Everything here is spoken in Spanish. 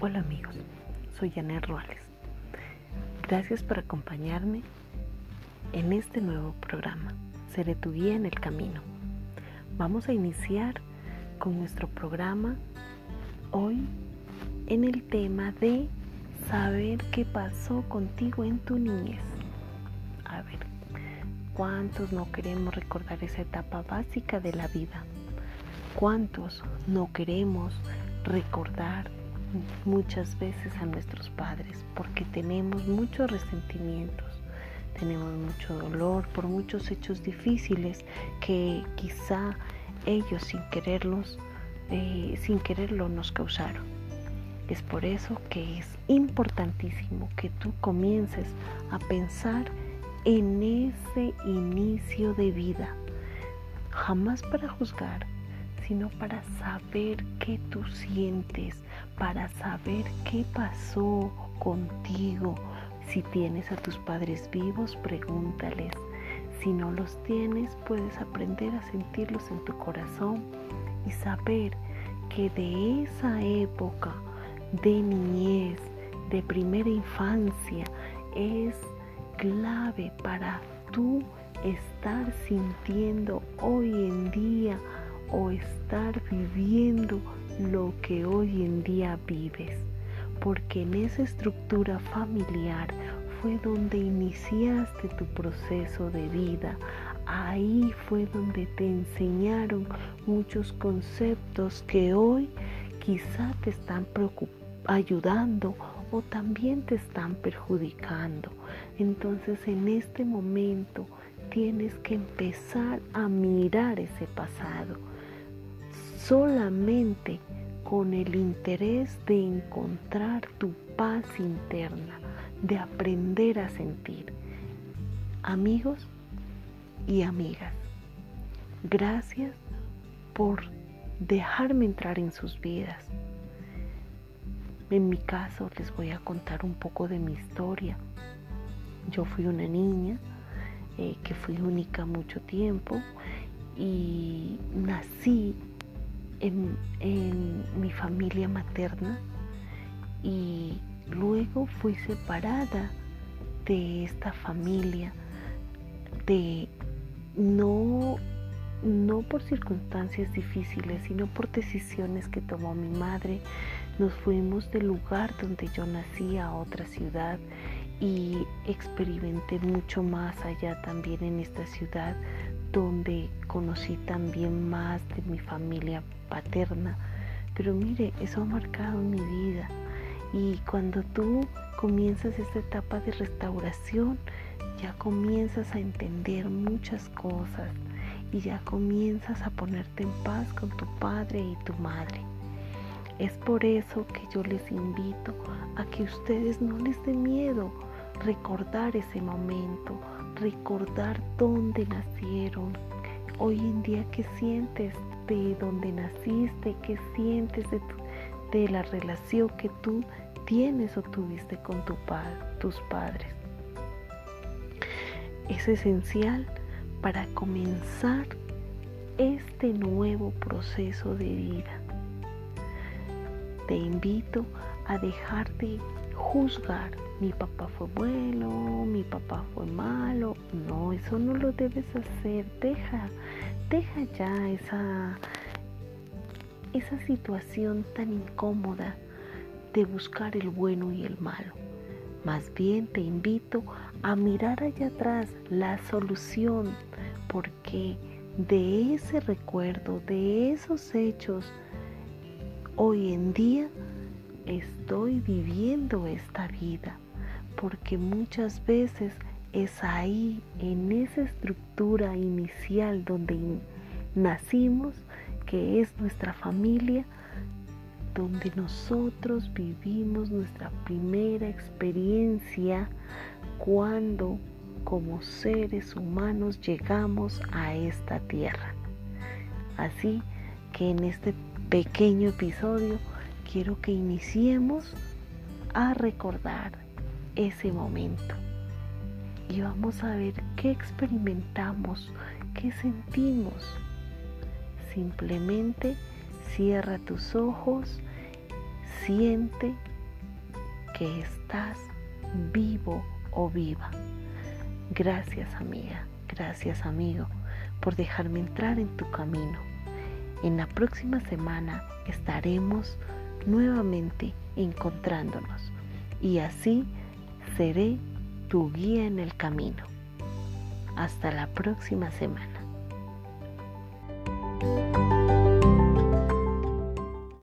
Hola amigos, soy Janet Ruales. Gracias por acompañarme en este nuevo programa. Seré tu guía en el camino. Vamos a iniciar con nuestro programa hoy en el tema de saber qué pasó contigo en tu niñez. A ver, ¿cuántos no queremos recordar esa etapa básica de la vida? ¿Cuántos no queremos recordar muchas veces a nuestros padres porque tenemos muchos resentimientos, tenemos mucho dolor por muchos hechos difíciles que quizá ellos sin quererlos, eh, sin quererlo nos causaron. Es por eso que es importantísimo que tú comiences a pensar en ese inicio de vida, jamás para juzgar, sino para saber qué tú sientes, para saber qué pasó contigo. Si tienes a tus padres vivos, pregúntales. Si no los tienes, puedes aprender a sentirlos en tu corazón y saber que de esa época de niñez, de primera infancia, es clave para tú estar sintiendo hoy en día o estar viviendo lo que hoy en día vives, porque en esa estructura familiar fue donde iniciaste tu proceso de vida, ahí fue donde te enseñaron muchos conceptos que hoy quizá te están ayudando o también te están perjudicando. Entonces en este momento tienes que empezar a mirar ese pasado solamente con el interés de encontrar tu paz interna, de aprender a sentir. Amigos y amigas, gracias por dejarme entrar en sus vidas. En mi caso les voy a contar un poco de mi historia. Yo fui una niña eh, que fui única mucho tiempo y nací en, mi familia materna y luego fui separada de esta familia de no no por circunstancias difíciles, sino por decisiones que tomó mi madre. Nos fuimos del lugar donde yo nací a otra ciudad y experimenté mucho más allá también en esta ciudad donde conocí también más de mi familia paterna. Pero mire, eso ha marcado mi vida. Y cuando tú comienzas esta etapa de restauración, ya comienzas a entender muchas cosas y ya comienzas a ponerte en paz con tu padre y tu madre. Es por eso que yo les invito a que ustedes no les dé miedo recordar ese momento, recordar dónde nacieron, hoy en día qué sientes de dónde naciste, qué sientes de, la relación que tú tienes o tuviste con tu tus padres. Es esencial para comenzar este nuevo proceso de vida. Te invito a dejar de juzgar mi papá fue bueno, mi papá fue malo. No, eso no lo debes hacer. Deja, deja ya esa, esa situación tan incómoda de buscar el bueno y el malo. Más bien te invito a mirar allá atrás la solución, porque de ese recuerdo, de esos hechos, hoy en día estoy viviendo esta vida porque muchas veces es ahí, en esa estructura inicial donde nacimos, que es nuestra familia, donde nosotros vivimos nuestra primera experiencia cuando como seres humanos llegamos a esta tierra. Así que en este pequeño episodio quiero que iniciemos a recordar ese momento. Y vamos a ver qué experimentamos, qué sentimos. Simplemente cierra tus ojos, siente que estás vivo o viva. Gracias amiga, gracias amigo por dejarme entrar en tu camino. En la próxima semana estaremos nuevamente encontrándonos y así seré tu guía en el camino. Hasta la próxima semana.